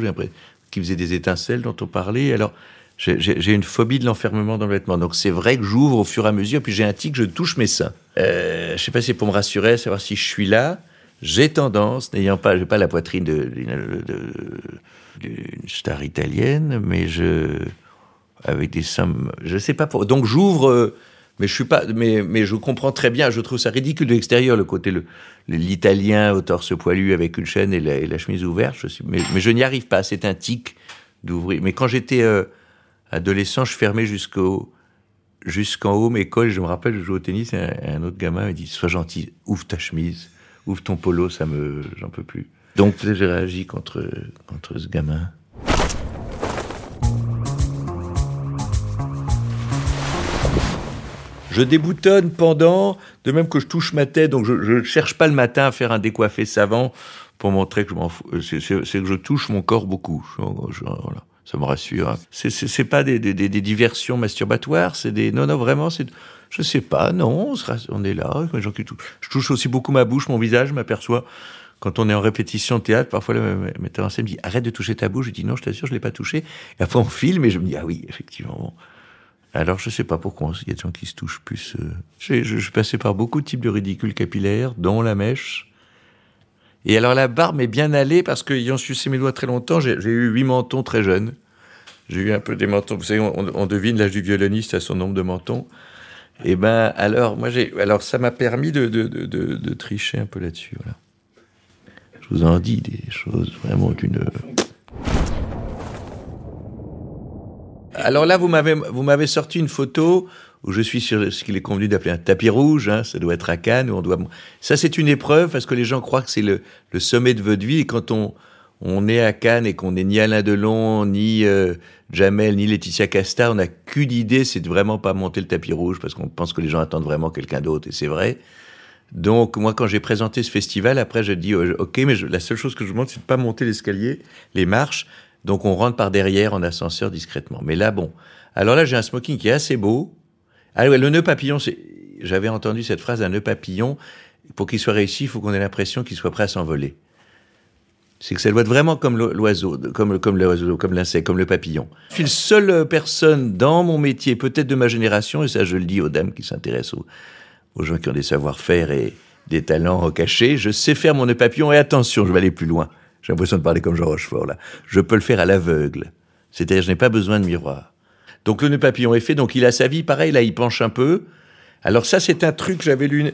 qui faisaient des étincelles dont on parlait. Alors, j'ai une phobie de l'enfermement dans le vêtement. Donc, c'est vrai que j'ouvre au fur et à mesure, puis j'ai un tic, je touche mes seins. Euh, je sais pas si c'est pour me rassurer, savoir si je suis là. J'ai tendance, n'ayant pas, pas la poitrine d'une star italienne, mais je, avec des seins, je sais pas pour, donc j'ouvre, euh, mais je suis pas, mais, mais je comprends très bien. Je trouve ça ridicule de l'extérieur, le côté le l'italien au torse poilu avec une chaîne et la, chemise ouverte. Je suis, mais, mais je n'y arrive pas. C'est un tic d'ouvrir. Mais quand j'étais euh, adolescent, je fermais jusqu'au jusqu'en haut mes cols. Je me rappelle, je jouais au tennis et un, autre gamin m'a dit "Sois gentil, ouvre ta chemise, ouvre ton polo, ça me, j'en peux plus." Donc j'ai réagi contre contre ce gamin. Je déboutonne pendant, de même que je touche ma tête, donc je ne cherche pas le matin à faire un décoiffé savant pour montrer que je m'en. C'est que je touche mon corps beaucoup. voilà, ça me rassure. C'est pas des, des, des, diversions masturbatoires, c'est des... Non, non, vraiment, c'est... Je sais pas, non, on, est là, gens qui touchent. Je touche aussi beaucoup ma bouche, mon visage, je m'aperçois quand on est en répétition de théâtre, parfois le metteur en scène me dit arrête de toucher ta bouche. Je dis non, je t'assure, je l'ai pas touché. Et après on filme et je me dis ah oui, effectivement. Alors, je sais pas pourquoi, il y a des gens qui se touchent plus. Euh. Je, suis passé par beaucoup de types de ridicules capillaires, dont la mèche. Et alors, la barbe m'est bien allée parce qu'ayant sucé mes doigts très longtemps, j'ai eu huit mentons très jeunes. j'ai eu un peu des mentons. Vous savez, on, devine l'âge du violoniste à son nombre de mentons. Et eh ben, alors, moi, j'ai, alors, ça m'a permis de, de, de, de, tricher un peu là-dessus. Je vous en dis des choses vraiment d'une. Alors là, vous m'avez, vous m'avez sorti une photo où je suis sur ce qu'il est convenu d'appeler un tapis rouge. Hein, ça doit être à Cannes où on doit. Ça, c'est une épreuve parce que les gens croient que c'est le, le sommet de votre vie et quand on on est à Cannes et qu'on n'est ni Alain Delon, ni euh, Jamel, ni Laetitia Casta, on n'a qu'une idée, c'est de vraiment pas monter le tapis rouge parce qu'on pense que les gens attendent vraiment quelqu'un d'autre et c'est vrai. Donc moi, quand j'ai présenté ce festival, après, je dis euh, ok, mais la seule chose que je demande, c'est de pas monter l'escalier, les marches. Donc on rentre par derrière en ascenseur discrètement. Mais là, bon. Alors là, j'ai un smoking qui est assez beau. Ah ouais, le nœud papillon. J'avais entendu cette phrase, un nœud papillon. Pour qu'il soit réussi, il faut qu'on ait l'impression qu'il soit prêt à s'envoler. C'est que ça doit être vraiment comme l'oiseau, comme, l'oiseau, comme l'insecte, comme le papillon. Je suis la seule personne dans mon métier, peut-être de ma génération, et ça je le dis aux dames qui s'intéressent aux, aux, gens qui ont des savoir-faire et des talents cachés. Je sais faire mon papillon, et attention, je vais aller plus loin. J'ai l'impression de parler comme Jean Rochefort, là. Je peux le faire à l'aveugle. C'est-à-dire, je n'ai pas besoin de miroir. Donc le nœud papillon est fait, donc il a sa vie, pareil, là, il penche un peu. Alors ça, c'est un truc, j'avais lu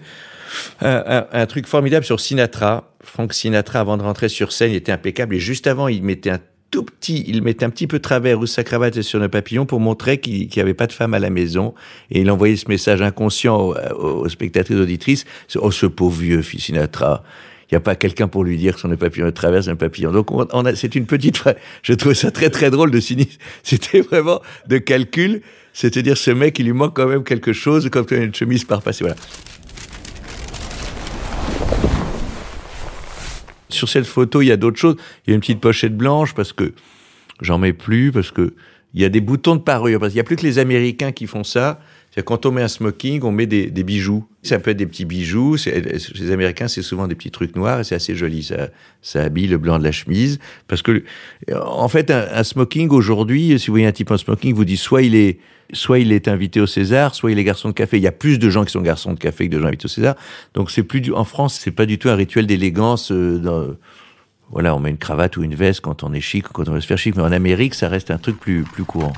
un, truc formidable sur Sinatra. Frank Sinatra, avant de rentrer sur scène, était impeccable. Et juste avant, il mettait un tout petit, il mettait un petit peu travers ou sa cravate sur le papillon pour montrer qu'il n'y avait pas de femme à la maison. Et il envoyait ce message inconscient aux, spectateurs et auditrices. Oh, ce pauvre vieux, fit Sinatra. N'y a pas quelqu'un pour lui dire que son papillon traverse un papillon. Donc, on, a, c'est une petite, je trouve ça très, très drôle de cynisme. C'était vraiment de calcul. C'est-à-dire, ce mec, il lui manque quand même quelque chose, comme une chemise par passé. Voilà. Sur cette photo, il y a d'autres choses. Il y a une petite pochette blanche parce que j'en mets plus, parce que il y a des boutons de parure. Parce qu'il n'y a plus que les Américains qui font ça. C'est quand on met un smoking, on met des, des, bijoux. Ça peut être des petits bijoux. Chez les Américains, c'est souvent des petits trucs noirs et c'est assez joli. Ça, ça habille le blanc de la chemise. Parce que, en fait, un, smoking aujourd'hui, si vous voyez un type en smoking, vous dites soit il est, soit il est invité au César, soit il est garçon de café. Il y a plus de gens qui sont garçons de café que de gens invités au César. Donc c'est plus du, en France, c'est pas du tout un rituel d'élégance. Euh, voilà, on met une cravate ou une veste quand on est chic, quand on veut se faire chic. Mais en Amérique, ça reste un truc plus, plus courant.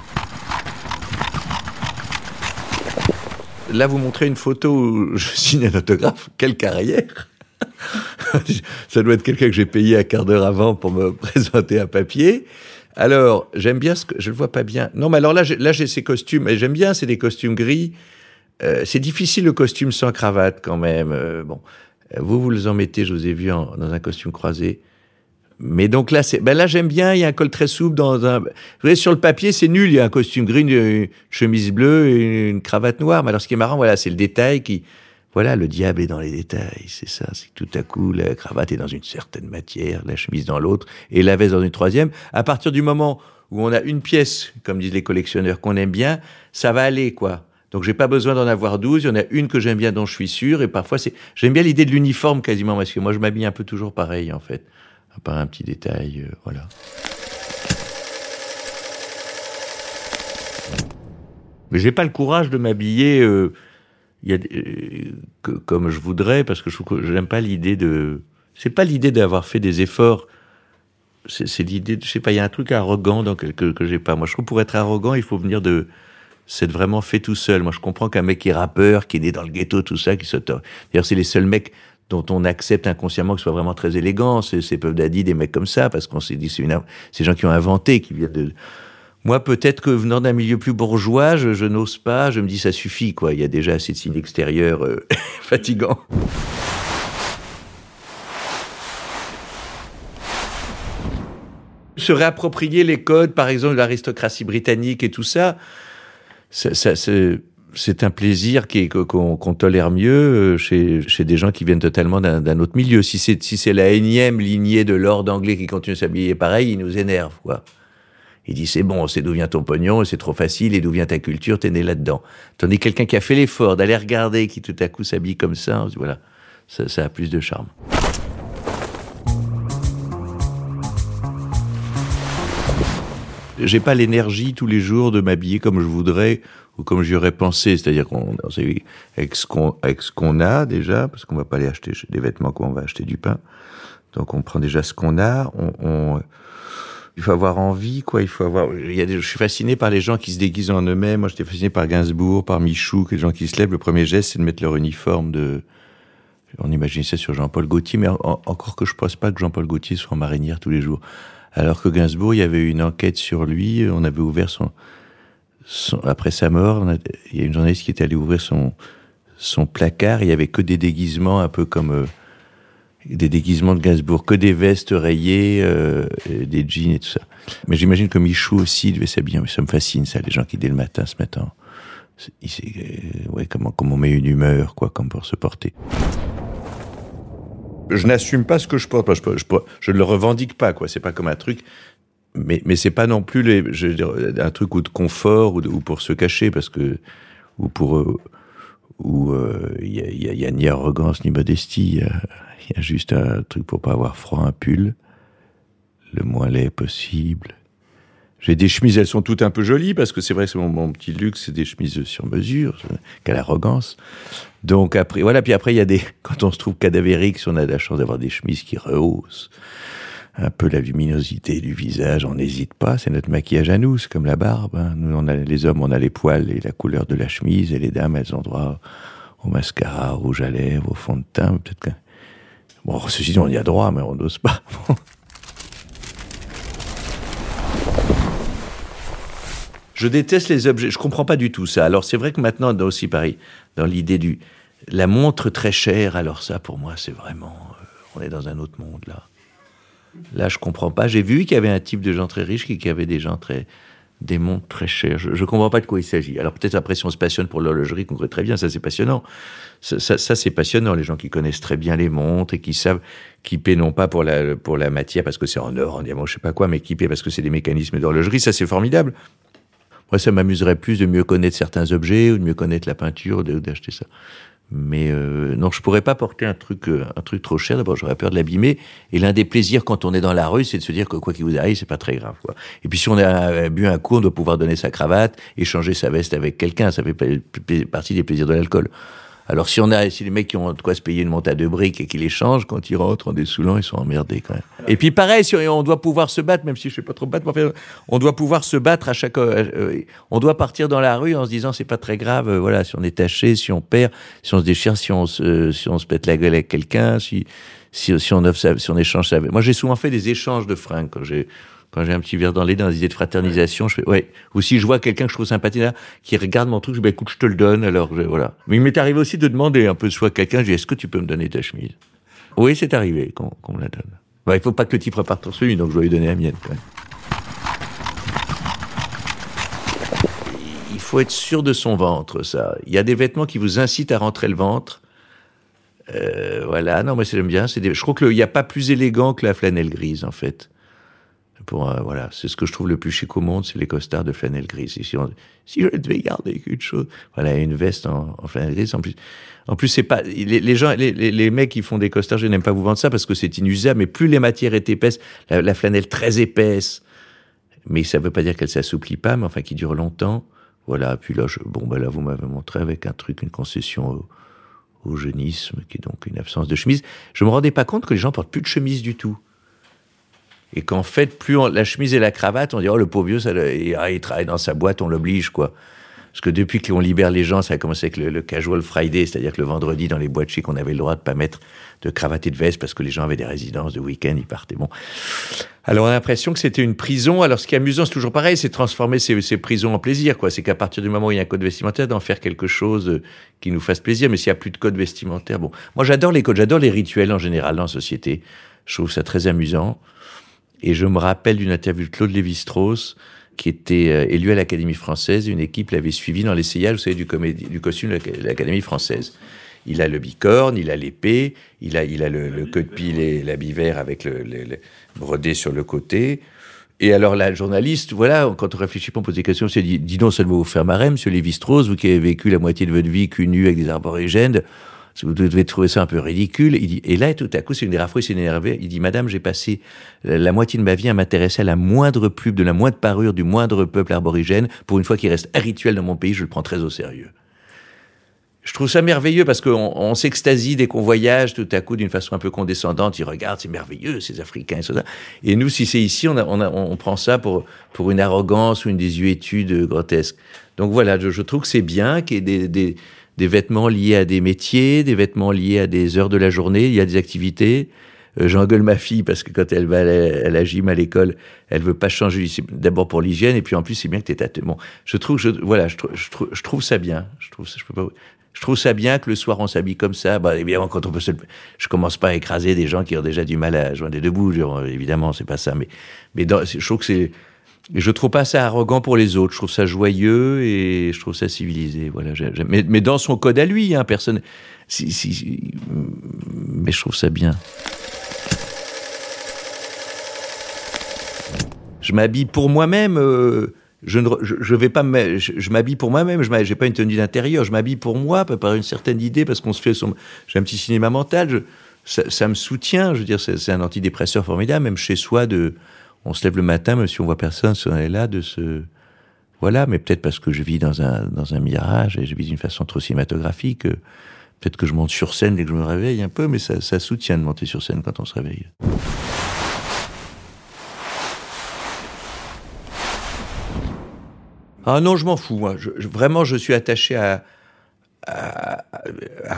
Là, vous montrez une photo où je signe un autographe. Quelle carrière Ça doit être quelqu'un que j'ai payé un quart d'heure avant pour me présenter un papier. Alors, j'aime bien ce que je le vois pas bien. Non, mais alors là, j'ai ces costumes et j'aime bien. C'est des costumes gris. Euh, c'est difficile le costume sans cravate quand même. Euh, bon, vous vous en mettez. Je vous ai vu dans un costume croisé. Mais donc là, c'est, ben là j'aime bien. Il y a un col très souple dans un. Vous voyez, sur le papier, c'est nul. Il y a un costume gris, une, chemise bleue, et une cravate noire. Mais alors, ce qui est marrant, voilà, c'est le détail qui. Voilà, le diable est dans les détails. C'est ça. C'est tout à coup, la cravate est dans une certaine matière, la chemise dans l'autre, et la veste dans une troisième. À partir du moment où on a une pièce, comme disent les collectionneurs, qu'on aime bien, ça va aller, quoi. Donc j'ai pas besoin d'en avoir douze. Il y en a une que j'aime bien, dont je suis sûr. Et parfois, c'est. J'aime bien l'idée de l'uniforme quasiment, parce que moi, je m'habille un peu toujours pareil, en fait à part un petit détail, euh, voilà. Mais j'ai pas le courage de m'habiller euh, euh, comme je voudrais parce que je n'aime pas l'idée de. C'est pas l'idée d'avoir fait des efforts. C'est l'idée, je sais pas, il y a un truc arrogant dans quelque que j'ai pas. Moi, je trouve pour être arrogant, il faut venir de c'est vraiment fait tout seul. Moi, je comprends qu'un mec qui est rappeur, qui est né dans le ghetto, tout ça, qui s'auto. D'ailleurs, c'est les seuls mecs dont on accepte inconsciemment que ce soit vraiment très élégant. C'est Puff Daddy, des mecs comme ça, parce qu'on s'est dit, c'est ces gens qui ont inventé, qui viennent de... Moi, peut-être que venant d'un milieu plus bourgeois, je, n'ose pas, je me dis, ça suffit, quoi. Il y a déjà assez de signes extérieurs euh, fatigants. Se réapproprier les codes, par exemple, de l'aristocratie britannique et tout ça, ça, ça, c'est un plaisir qu'on tolère mieux euh, chez, chez, des gens qui viennent totalement d'un autre milieu. Si c'est si c'est la énième lignée de l'ordre anglais qui continue à s'habiller pareil, il nous énerve, quoi. Il dit c'est bon, c'est d'où vient ton pognon, c'est trop facile, et d'où vient ta culture, t'es né là-dedans. Tandis que quelqu'un qui a fait l'effort d'aller regarder, qui tout à coup s'habille comme ça, voilà, ça, ça a plus de charme. J'ai pas l'énergie tous les jours de m'habiller comme je voudrais ou comme j'y aurais pensé, c'est-à-dire qu'on avec ce qu'on avec ce qu'on a déjà, parce qu'on va pas aller acheter des vêtements, qu'on va acheter du pain. Donc on prend déjà ce qu'on a. Il faut avoir envie, quoi. Il faut avoir. Je suis fasciné par les gens qui se déguisent en eux-mêmes. Moi, j'étais fasciné par Gainsbourg, par Michou, les gens qui se lèvent. Le premier geste, c'est de mettre leur uniforme de. On imagine ça sur Jean-Paul Gaultier, mais encore que je pense pas que Jean-Paul Gaultier soit en marinière tous les jours. Alors que Gainsbourg, il y avait une enquête sur lui. On avait ouvert son, après sa mort, il y a une journaliste qui était allée ouvrir son son placard. Il y avait que des déguisements, un peu comme euh, des déguisements de Gainsbourg, que des vestes rayées, euh, des jeans et tout ça. Mais j'imagine que Michou aussi devait s'habiller. Ça me fascine, ça, les gens qui dès le matin se mettent en, euh, comment, comment on met une humeur, quoi, comme pour se porter. Je n'assume pas ce que je porte. Je, ne le revendique pas, quoi. C'est pas comme un truc. Mais, mais c'est pas non plus les, je veux dire, un truc ou de confort ou, ou, pour se cacher, parce que, ou pour, euh, où il euh, y, a, y, a, ni arrogance ni modestie, il y, a juste un truc pour pas avoir froid, un pull, le moins laid possible. J'ai des chemises, elles sont toutes un peu jolies parce que c'est vrai que c'est mon, mon, petit luxe, c'est des chemises sur mesure, quelle arrogance. Donc après, voilà, puis après il y a des, quand on se trouve cadavérique, si on a la chance d'avoir des chemises qui rehaussent, un peu la luminosité du visage, on n'hésite pas, c'est notre maquillage à nous, c'est comme la barbe. Hein. Nous, on a, les hommes, on a les poils et la couleur de la chemise, et les dames, elles ont droit au mascara, au rouge à lèvres, au fond de teint, peut-être que... Bon, ceci dit, on y a droit, mais on n'ose pas. je déteste les objets, je comprends pas du tout ça. Alors c'est vrai que maintenant, aussi pareil, dans l'idée du... La montre très chère, alors ça, pour moi, c'est vraiment... Euh, on est dans un autre monde, là. Là, je comprends pas. J'ai vu qu'il y avait un type de gens très riches qui, qui avait des gens très des montres très chères. Je, ne comprends pas de quoi il s'agit. Alors peut-être après, si on se passionne pour l'horlogerie, qu'on très bien, ça c'est passionnant. Ça, c'est passionnant. Les gens qui connaissent très bien les montres et qui savent, qui paient non pas pour la pour la matière parce que c'est en or, en diamant, je sais pas quoi, mais qui paient parce que c'est des mécanismes d'horlogerie. Ça c'est formidable. Moi, ça m'amuserait plus de mieux connaître certains objets ou de mieux connaître la peinture, d'acheter ça. Mais euh, non, je pourrais pas porter un truc, euh, un truc trop cher. D'abord, j'aurais peur de l'abîmer. Et l'un des plaisirs quand on est dans la rue, c'est de se dire que quoi qu'il vous arrive, c'est pas très grave. Quoi. Et puis si on a bu un coup, on doit pouvoir donner sa cravate, échanger sa veste avec quelqu'un. Ça fait partie des plaisirs de l'alcool. Alors si on a, si les mecs qui ont de quoi se payer une monte à deux briques et qui les changent, quand ils rentrent en dessoulant, ils sont emmerdés quand même. Et puis pareil, si on doit pouvoir se battre, même si je sais pas trop battre, on doit pouvoir se battre à chaque, euh, euh, on doit partir dans la rue en se disant c'est pas très grave, euh, voilà, si on est taché, si on perd, si on se déchire, si on se, si on se pète la gueule avec quelqu'un, si, si, si on offre si on échange sa, moi j'ai souvent fait des échanges de fringues quand j'ai, quand j'ai un petit verre dans les dents, des idées de fraternisation, je fais, ouais. Ou si je vois quelqu'un que je trouve sympathique là, qui regarde mon truc, je dis, bah, écoute, je te le donne, alors, voilà. Mais il m'est arrivé aussi de demander un peu soit quelqu'un, je dis, est-ce que tu peux me donner ta chemise? Oui, c'est arrivé qu'on me la donne. Bah, il faut pas que le type reparte sur celui, donc je vais lui donner la mienne, Il faut être sûr de son ventre, ça. Il y a des vêtements qui vous incitent à rentrer le ventre. Euh, voilà, non, moi, j'aime bien. Je crois qu'il n'y a pas plus élégant que la flanelle grise, en fait. Pour, euh, voilà, c'est ce que je trouve le plus chic au monde, c'est les costards de flanelle grise. si, si, je devais garder quelque chose, voilà, une veste en, flanelle grise. En plus, en plus, c'est pas les, gens, les, les, mecs qui font des costards, je n'aime pas vous vendre ça parce que c'est inusable. Mais plus les matières est épaisses, la, la flanelle très épaisse, mais ça veut pas dire qu'elle s'assouplit pas, mais enfin qui dure longtemps. Voilà. Puis là, je, bon, ben là, vous m'avez montré avec un truc, une concession au, au jeunisme, qui est donc une absence de chemise. Je me rendais pas compte que les gens portent plus de chemise du tout et qu'en fait, plus la chemise et la cravate, on dit oh le pauvre vieux, ça, il, il, travaille dans sa boîte, on l'oblige quoi. Parce que depuis qu'on libère les gens, ça a commencé avec le, le casual Friday, c'est-à-dire que le vendredi dans les boîtes chic, on avait le droit de pas mettre de cravate et de veste parce que les gens avaient des résidences de week-end, ils partaient. Bon, alors on a l'impression que c'était une prison. Alors ce qui est amusant, c'est toujours pareil, c'est transformer ces, prisons en plaisir, quoi. C'est qu'à partir du moment où il y a un code vestimentaire, d'en faire quelque chose qui nous fasse plaisir. Mais s'il y a plus de code vestimentaire, bon, moi j'adore les codes, j'adore les rituels en général dans la société. Je trouve ça très amusant. Et je me rappelle d'une interview de Claude Lévi-Strauss, qui était euh, élu à l'Académie française. Une équipe l'avait suivi dans l'essayage, vous savez, du, comédie, du costume de l'Académie française. Il a le bicorne, il a l'épée, il a, il a le, le queue de pile et l'habit vert avec le, le, le, brodé sur le côté. Et alors la journaliste, voilà, quand on réfléchit on pose des questions, on se dit, dis donc, ça doit vous faire marrer, monsieur Lévi-Strauss, vous qui avez vécu la moitié de votre vie cul nu avec des arborigènes, vous devez trouver ça un peu ridicule. Il dit, et là, tout à coup, c'est une des rares s'est énervé. Il dit, Madame, j'ai passé la moitié de ma vie à m'intéresser à la moindre pub, de la moindre parure, du moindre peuple arborigène. Pour une fois qui reste rituel dans mon pays, je le prends très au sérieux. je trouve ça merveilleux parce qu'on on, s'extasie dès qu'on voyage tout à coup d'une façon un peu condescendante. Ils regardent, c'est merveilleux, ces Africains et ça. Et nous, si c'est ici, on, a, on, a, on, prend ça pour, pour une arrogance ou une désuétude grotesque. Donc voilà, je, je trouve que c'est bien qu'il y ait des, des, des, vêtements liés à des métiers, des vêtements liés à des heures de la journée, il y a des activités. Euh, J'engueule ma fille parce que quand elle va à la, à gym à l'école, elle veut pas changer. D'abord pour l'hygiène et puis en plus c'est bien que tu es Bon, je trouve, je, voilà, je, je, je, trouve ça bien. Je trouve, je peux pas. Je trouve ça bien que le soir on s'habille comme ça. Bah, évidemment, quand on peut se, je commence pas à écraser des gens qui ont déjà du mal à joindre debout. Genre, évidemment, c'est pas ça. Mais, mais dans, je trouve que c'est, je trouve pas ça arrogant pour les autres. Je trouve ça joyeux et je trouve ça civilisé. Voilà. Mais, dans son code à lui, hein, personne. Si, si, mais je trouve ça bien. Je m'habille pour moi-même. Euh, je ne je, vais pas je, m'habille pour moi-même je n'ai pas une tenue d'intérieur je m'habille pour moi par une certaine idée parce qu'on se fait son j'ai un petit cinéma mental ça, ça, me soutient je veux dire c'est un antidépresseur formidable même chez soi de on se lève le matin même si on voit personne si on est là de se voilà mais peut-être parce que je vis dans un mirage et je vis d'une façon trop cinématographique euh, peut-être que je monte sur scène dès que je me réveille un peu mais ça, ça soutient de monter sur scène quand on se réveille Ah non, je m'en fous. Vraiment, je suis attaché à, à,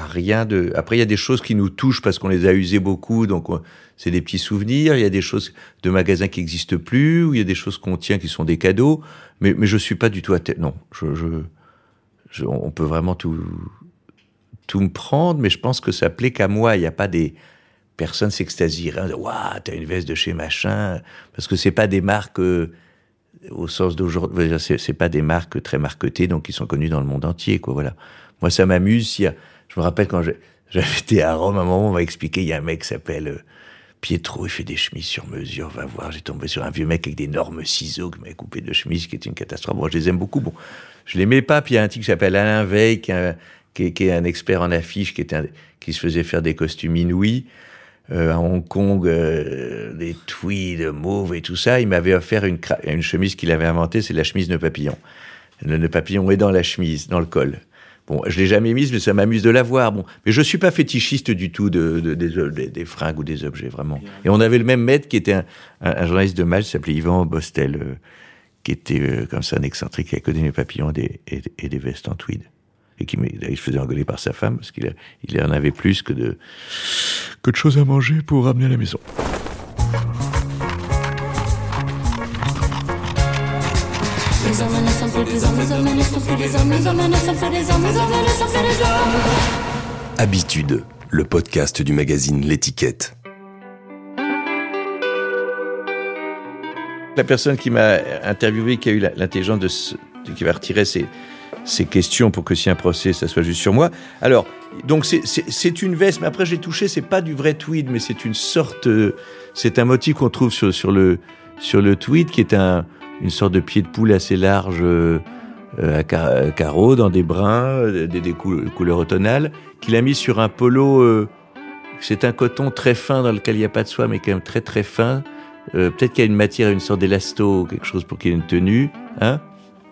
rien de. Après, il y a des choses qui nous touchent parce qu'on les a usées beaucoup, donc c'est des petits souvenirs. Il y a des choses de magasins qui n'existent plus, ou il y a des choses qu'on tient qui sont des cadeaux. Mais, mais je suis pas du tout à Non, je, je, on peut vraiment tout tout me prendre, mais je pense que ça plaît qu'à moi. Il n'y a pas des personnes s'extasieront. Waouh, t'as une veste de chez machin, parce que c'est pas des marques. Euh, au sens d'aujourd'hui, c'est pas des marques très marketées, donc qui sont connues dans le monde entier, quoi. Voilà. Moi, ça m'amuse. Je me rappelle quand j'avais été à Rome, à un moment, on m'a expliqué, il y a un mec qui s'appelle euh, Pietro, il fait des chemises sur mesure, va voir. J'ai tombé sur un vieux mec avec d'énormes ciseaux qui m'avait coupé de chemise, qui était une catastrophe. Bon, je les aime beaucoup. Bon, je les mets pas. Puis il y a un type qui s'appelle Alain Veil, qui, est, un expert en affiches, qui se faisait faire des costumes inouïs euh, à Hong Kong, euh, des tweeds mauves et tout ça, il m'avait offert une, chemise qu'il avait inventée, c'est la chemise de papillon. Le papillon est dans la chemise, dans le col. Bon, je l'ai jamais mise, mais ça m'amuse de la voir. Bon, mais je suis pas fétichiste du tout de, de, des, des, fringues ou des objets, vraiment. Et on avait le même maître qui était un, un, journaliste de match, s'appelait Yvan Bostel, euh, qui était euh, comme ça un excentrique, qui a connu mes papillons et, et, et des vestes en tweed et qui se faisait engueuler par sa femme parce qu'il il en avait plus que de, que de choses à manger pour ramener à la maison. Habitude, le podcast du magazine L'étiquette. La personne qui m'a interviewé, qui a eu l'intelligence de, qui va retirer ses, questions pour que si un procès, ça soit juste sur moi. Alors, donc c'est une veste, mais après j'ai touché, c'est pas du vrai tweed, mais c'est une sorte, c'est un motif qu'on trouve sur, sur, le, sur le tweed qui est un, une sorte de pied de poule assez large euh, à carreaux, dans des brins, des, des couleurs automnales, qu'il a mis sur un polo. Euh, c'est un coton très fin dans lequel il n'y a pas de soie, mais quand même très très fin. Euh, Peut-être qu'il y a une matière, une sorte d'élasto, quelque chose pour qu'il ait une tenue, hein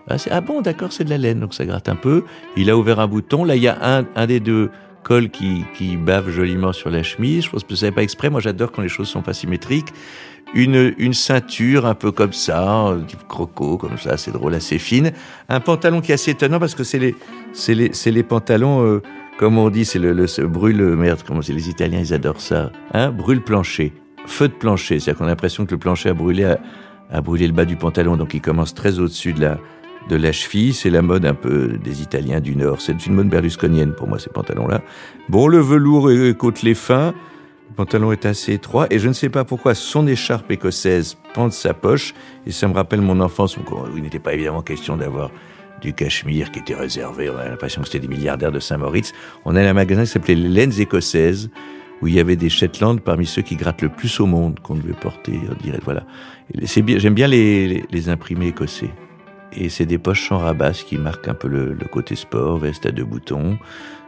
ah, ah, bon, d'accord, c'est de la laine, donc ça gratte un peu. Il a ouvert un bouton. Là, il y a un, un des deux cols qui, qui bave joliment sur la chemise. Je pense que ça n'est pas exprès. Moi, j'adore quand les choses sont pas symétriques. Une, une ceinture un peu comme ça, type croco, comme ça, c'est drôle, assez fine. Un pantalon qui est assez étonnant parce que c'est les, c'est les, les pantalons, euh, comme on dit, c'est le, le brûle, merde, comment c'est les Italiens, ils adorent ça, hein, brûle plancher, feu de plancher, c'est-à-dire qu'on a l'impression que le plancher a brûlé, a, brûlé le bas du pantalon, donc il commence très au-dessus de la, de la cheville. C'est la mode un peu des Italiens du Nord. C'est une mode berlusconienne pour moi, ces pantalons-là. Bon, le velours est côtelé fin. Le pantalon est assez étroit et je ne sais pas pourquoi son écharpe écossaise pend de sa poche et ça me rappelle mon enfance où il n'était pas évidemment question d'avoir du cachemire qui était réservé. On a l'impression que c'était des milliardaires de Saint-Moritz. On a un magasin qui s'appelait les Laines écossaises où il y avait des Shetland parmi ceux qui grattent le plus au monde qu'on devait porter. On dirait, voilà. J'aime bien les, imprimés écossais. Et c'est des poches sans rabasse qui marquent un peu le, côté sport, veste à deux boutons.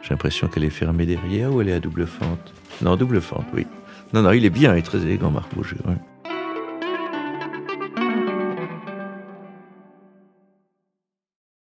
J'ai l'impression qu'elle est fermée derrière ou elle est à double fente? Non, double fente, oui. Non, non, il est bien, il est très élégant, Marc Bouger.